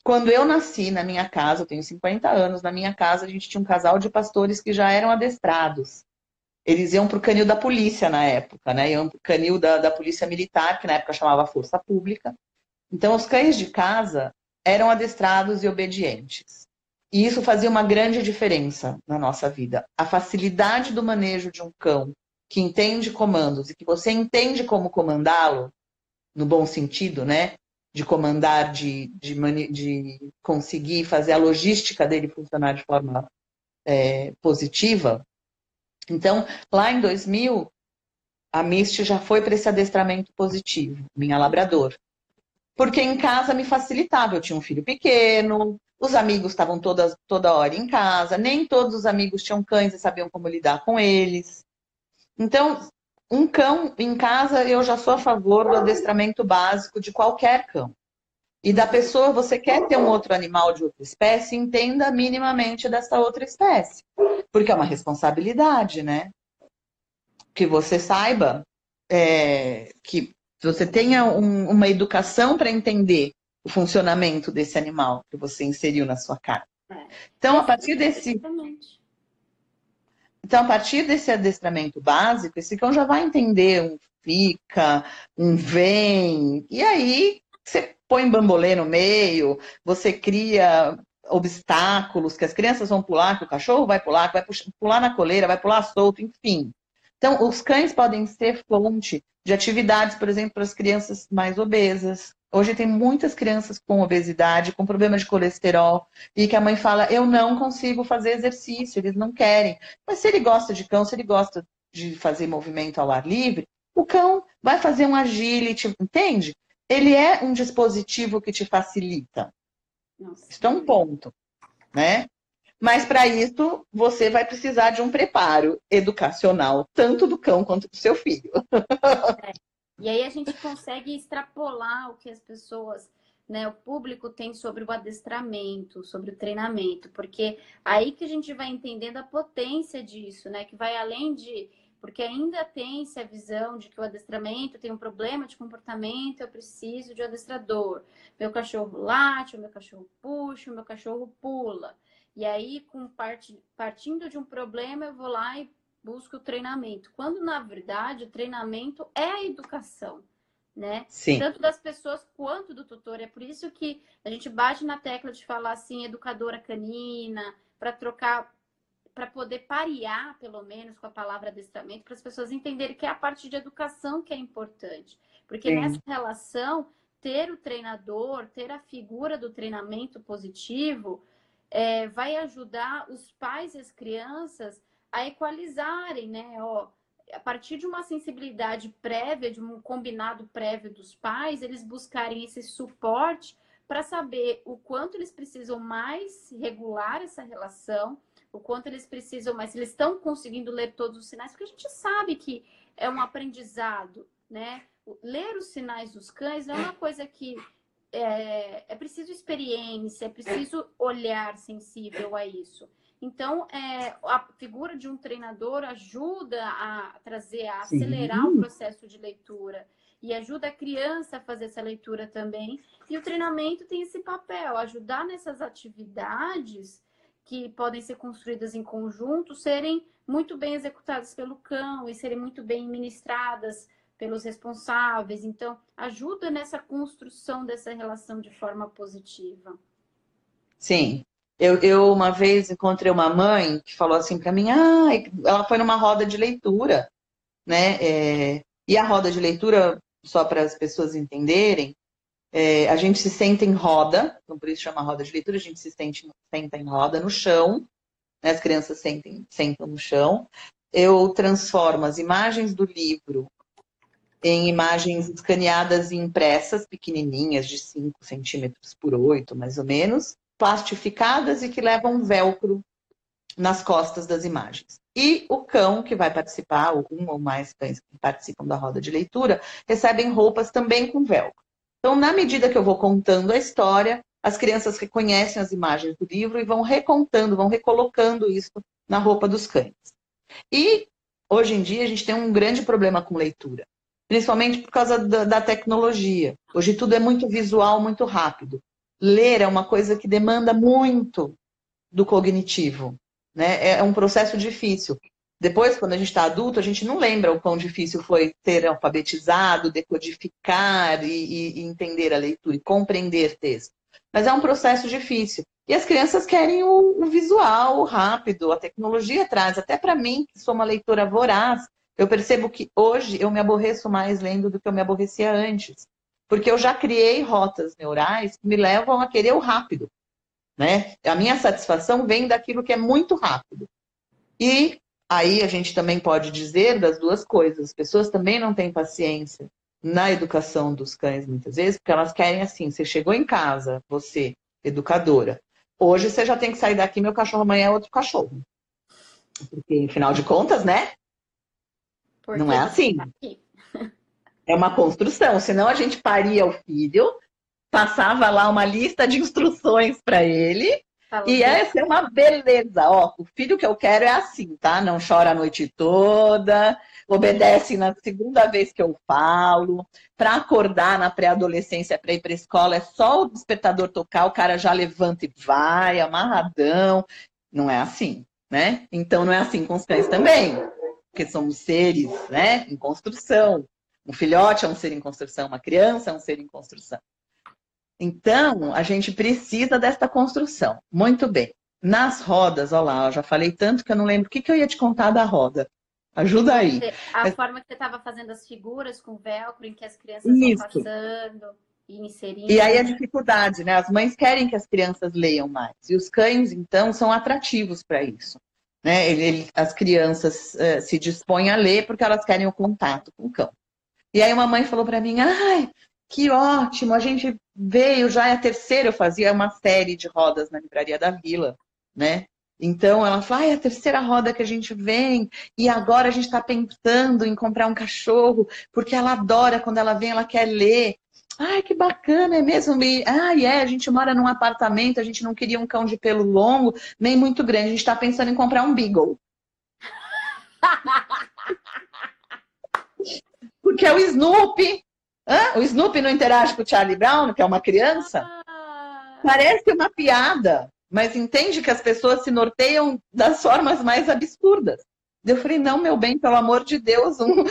quando eu nasci na minha casa, eu tenho 50 anos, na minha casa a gente tinha um casal de pastores que já eram adestrados. Eles iam para o canil da polícia na época, né? Iam para o canil da, da polícia militar, que na época chamava Força Pública. Então, os cães de casa, eram adestrados e obedientes. E isso fazia uma grande diferença na nossa vida. A facilidade do manejo de um cão que entende comandos e que você entende como comandá-lo, no bom sentido, né? De comandar, de, de, de conseguir fazer a logística dele funcionar de forma é, positiva. Então, lá em 2000, a Misty já foi para esse adestramento positivo, minha labrador. Porque em casa me facilitava, eu tinha um filho pequeno, os amigos estavam toda, toda hora em casa, nem todos os amigos tinham cães e sabiam como lidar com eles. Então, um cão em casa, eu já sou a favor do adestramento básico de qualquer cão. E da pessoa, você quer ter um outro animal de outra espécie, entenda minimamente dessa outra espécie. Porque é uma responsabilidade, né? Que você saiba é, que você tenha um, uma educação para entender o funcionamento desse animal que você inseriu na sua casa. É. Então, a partir desse. Exatamente. Então, a partir desse adestramento básico, esse cão já vai entender um fica, um vem, e aí você põe bambolê no meio, você cria obstáculos que as crianças vão pular, que o cachorro vai pular, que vai pular na coleira, vai pular solto, enfim. Então, os cães podem ser fonte de atividades, por exemplo, para as crianças mais obesas, Hoje tem muitas crianças com obesidade, com problema de colesterol, e que a mãe fala: eu não consigo fazer exercício, eles não querem. Mas se ele gosta de cão, se ele gosta de fazer movimento ao ar livre, o cão vai fazer um agility, entende? Ele é um dispositivo que te facilita. Nossa. Isso é um ponto, né? Mas para isso, você vai precisar de um preparo educacional, tanto do cão quanto do seu filho. É. E aí a gente consegue extrapolar o que as pessoas, né, o público tem sobre o adestramento, sobre o treinamento, porque aí que a gente vai entendendo a potência disso, né, que vai além de porque ainda tem-se a visão de que o adestramento tem um problema de comportamento, eu preciso de um adestrador. Meu cachorro late, o meu cachorro puxa, o meu cachorro pula. E aí, com part... partindo de um problema, eu vou lá e busca o treinamento, quando na verdade o treinamento é a educação, né? Sim. Tanto das pessoas quanto do tutor. É por isso que a gente bate na tecla de falar assim, educadora canina, para trocar, para poder parear, pelo menos, com a palavra adestramento, para as pessoas entenderem que é a parte de educação que é importante. Porque Sim. nessa relação, ter o treinador, ter a figura do treinamento positivo, é, vai ajudar os pais e as crianças a equalizarem, né? Ó, a partir de uma sensibilidade prévia, de um combinado prévio dos pais, eles buscarem esse suporte para saber o quanto eles precisam mais regular essa relação, o quanto eles precisam mais, se eles estão conseguindo ler todos os sinais, porque a gente sabe que é um aprendizado, né? Ler os sinais dos cães é uma coisa que é, é preciso experiência, é preciso olhar sensível a isso. Então, é, a figura de um treinador ajuda a trazer, a acelerar Sim. o processo de leitura e ajuda a criança a fazer essa leitura também. E o treinamento tem esse papel, ajudar nessas atividades que podem ser construídas em conjunto, serem muito bem executadas pelo cão e serem muito bem ministradas pelos responsáveis. Então, ajuda nessa construção dessa relação de forma positiva. Sim, eu, eu, uma vez encontrei uma mãe que falou assim para mim, ah, ela foi numa roda de leitura, né? É, e a roda de leitura, só para as pessoas entenderem, é, a gente se senta em roda, então por isso chama roda de leitura, a gente se sente, senta em roda no chão, né? as crianças sentem, sentam no chão. Eu transformo as imagens do livro em imagens escaneadas e impressas, pequenininhas, de 5 centímetros por 8, mais ou menos, plastificadas e que levam velcro nas costas das imagens. E o cão que vai participar, ou um ou mais cães que participam da roda de leitura, recebem roupas também com velcro. Então, na medida que eu vou contando a história, as crianças reconhecem as imagens do livro e vão recontando, vão recolocando isso na roupa dos cães. E hoje em dia a gente tem um grande problema com leitura, principalmente por causa da, da tecnologia. Hoje tudo é muito visual, muito rápido ler é uma coisa que demanda muito do cognitivo. Né? É um processo difícil. Depois, quando a gente está adulto, a gente não lembra o quão difícil foi ter alfabetizado, decodificar e, e entender a leitura e compreender texto. Mas é um processo difícil. E as crianças querem o, o visual, o rápido, a tecnologia traz. Até para mim, que sou uma leitora voraz, eu percebo que hoje eu me aborreço mais lendo do que eu me aborrecia antes. Porque eu já criei rotas neurais que me levam a querer o rápido. Né? A minha satisfação vem daquilo que é muito rápido. E aí a gente também pode dizer das duas coisas. As pessoas também não têm paciência na educação dos cães, muitas vezes, porque elas querem assim: você chegou em casa, você, educadora, hoje você já tem que sair daqui, meu cachorro amanhã é outro cachorro. Porque, afinal de contas, né? Porque não é assim. Tá é uma construção, senão a gente paria o filho, passava lá uma lista de instruções para ele. Falou e essa é uma beleza. Ó, o filho que eu quero é assim, tá? Não chora a noite toda, obedece na segunda vez que eu falo. Para acordar na pré-adolescência, para ir para escola, é só o despertador tocar, o cara já levanta e vai, amarradão. Não é assim, né? Então não é assim com os cães também, porque somos seres, né, em construção. Um filhote é um ser em construção, uma criança é um ser em construção. Então, a gente precisa desta construção. Muito bem. Nas rodas, olha lá, eu já falei tanto que eu não lembro o que, que eu ia te contar da roda. Ajuda aí. A forma que você estava fazendo as figuras com velcro, em que as crianças Isso. estão passando e inserindo. E aí a dificuldade, né? As mães querem que as crianças leiam mais. E os cães, então, são atrativos para isso. Né? Ele, ele, as crianças uh, se dispõem a ler porque elas querem o contato com o cão. E aí uma mãe falou para mim, ai, que ótimo, a gente veio, já é a terceira, eu fazia uma série de rodas na livraria da Vila, né? Então ela falou, ah, é a terceira roda que a gente vem, e agora a gente está pensando em comprar um cachorro, porque ela adora quando ela vem, ela quer ler. Ai, que bacana, é mesmo? E, ah, é, a gente mora num apartamento, a gente não queria um cão de pelo longo, nem muito grande, a gente está pensando em comprar um Beagle. porque é o Snoopy. Hã? O Snoopy não interage com o Charlie Brown, que é uma criança? Ah. Parece uma piada mas entende que as pessoas se norteiam das formas mais absurdas. Eu falei, não, meu bem, pelo amor de Deus, um,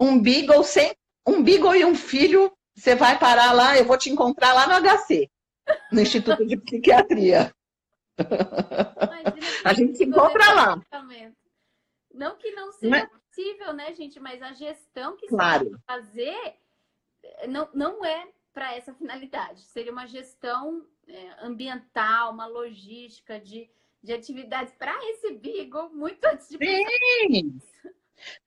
um Beagle sem um Beagle e um filho, você vai parar lá, eu vou te encontrar lá no HC, no Instituto de Psiquiatria. a gente se encontra lá. Não que não seja é... possível, né, gente? Mas a gestão que claro. você tem que fazer não, não é para essa finalidade. Seria uma gestão é, ambiental, uma logística de, de atividades para esse Beagle muito antes de Sim.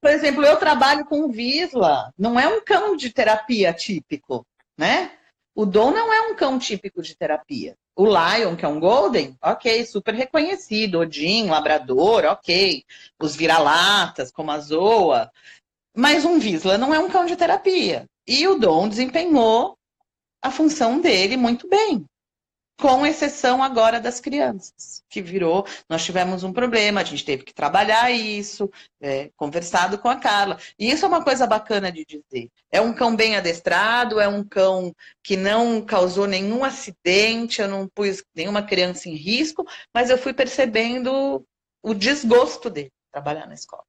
Por exemplo, eu trabalho com o Visla, não é um cão de terapia típico, né? O Dom não é um cão típico de terapia. O Lion, que é um Golden, ok, super reconhecido. Odin, Labrador, ok. Os vira-latas, como a Zoa. Mas um Visla não é um cão de terapia. E o Dom desempenhou a função dele muito bem com exceção agora das crianças, que virou, nós tivemos um problema, a gente teve que trabalhar isso, é, conversado com a Carla. E isso é uma coisa bacana de dizer. É um cão bem adestrado, é um cão que não causou nenhum acidente, eu não pus nenhuma criança em risco, mas eu fui percebendo o desgosto dele trabalhar na escola.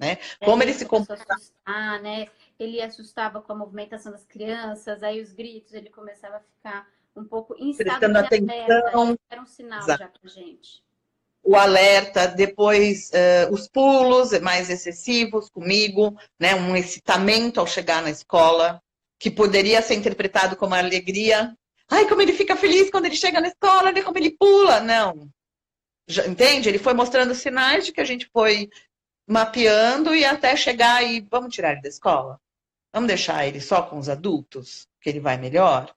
Né? É, Como ele se comportava. Ah, né? Ele assustava com a movimentação das crianças, aí os gritos, ele começava a ficar um pouco em Prestando atenção. Era um sinal Exato. já pra gente. O alerta, depois uh, os pulos mais excessivos comigo, né? um excitamento ao chegar na escola, que poderia ser interpretado como alegria. Ai, como ele fica feliz quando ele chega na escola, olha como ele pula. Não. Já, entende? Ele foi mostrando sinais de que a gente foi mapeando e até chegar e vamos tirar ele da escola? Vamos deixar ele só com os adultos, que ele vai melhor?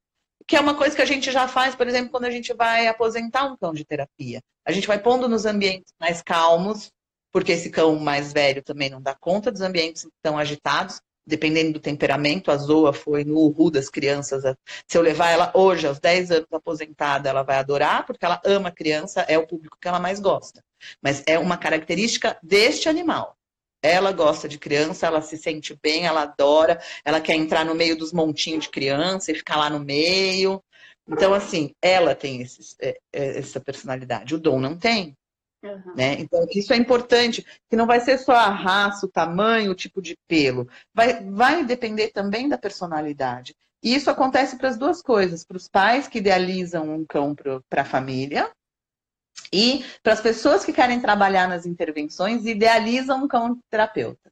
Que é uma coisa que a gente já faz, por exemplo, quando a gente vai aposentar um cão de terapia. A gente vai pondo nos ambientes mais calmos, porque esse cão mais velho também não dá conta dos ambientes tão agitados, dependendo do temperamento. A Zoa foi no Uhu das crianças. Se eu levar ela hoje, aos 10 anos aposentada, ela vai adorar, porque ela ama criança, é o público que ela mais gosta. Mas é uma característica deste animal. Ela gosta de criança, ela se sente bem, ela adora, ela quer entrar no meio dos montinhos de criança e ficar lá no meio. Então, assim, ela tem é, é, essa personalidade. O Dom não tem. Uhum. Né? Então, isso é importante, que não vai ser só a raça, o tamanho, o tipo de pelo. Vai, vai depender também da personalidade. E isso acontece para as duas coisas: para os pais que idealizam um cão para a família, e para as pessoas que querem trabalhar nas intervenções, idealizam um cão terapeuta.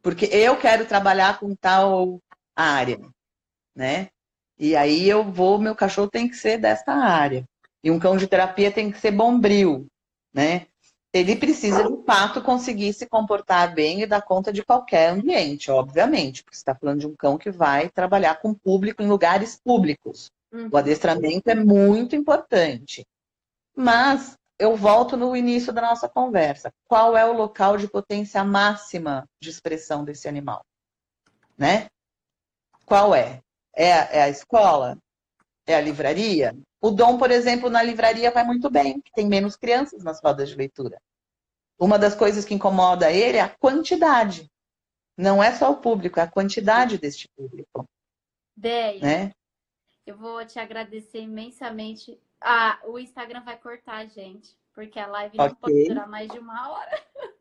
Porque eu quero trabalhar com tal área, né? E aí eu vou, meu cachorro tem que ser desta área. E um cão de terapia tem que ser bombril, né? Ele precisa, de fato, conseguir se comportar bem e dar conta de qualquer ambiente, obviamente, porque você está falando de um cão que vai trabalhar com público em lugares públicos. Uhum. O adestramento é muito importante. Mas eu volto no início da nossa conversa. Qual é o local de potência máxima de expressão desse animal? Né? Qual é? É, é a escola? É a livraria? O Dom, por exemplo, na livraria vai muito bem, tem menos crianças nas rodas de leitura. Uma das coisas que incomoda ele é a quantidade. Não é só o público, é a quantidade deste público. Deia, né? eu vou te agradecer imensamente ah, o Instagram vai cortar, gente, porque a live okay. não pode durar mais de uma hora.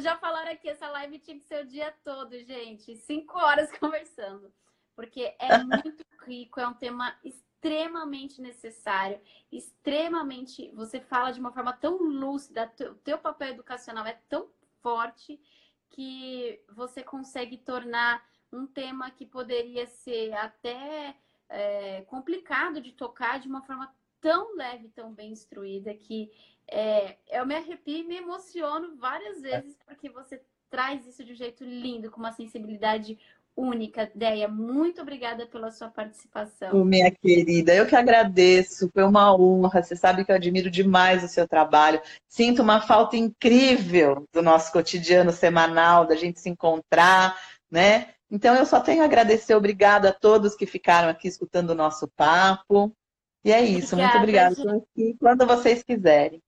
Já falaram aqui, essa live tinha que ser o dia todo, gente. Cinco horas conversando. Porque é muito rico, é um tema extremamente necessário, extremamente. Você fala de uma forma tão lúcida, o teu papel educacional é tão forte que você consegue tornar um tema que poderia ser até é, complicado de tocar de uma forma tão leve, tão bem instruída que é, eu me arrepio e me emociono várias vezes porque você traz isso de um jeito lindo, com uma sensibilidade única. Deia, muito obrigada pela sua participação. Minha querida, eu que agradeço, foi uma honra. Você sabe que eu admiro demais o seu trabalho. Sinto uma falta incrível do nosso cotidiano semanal, da gente se encontrar, né? Então eu só tenho a agradecer, obrigada a todos que ficaram aqui escutando o nosso papo. E é isso. Obrigada, Muito obrigada. Quando vocês quiserem.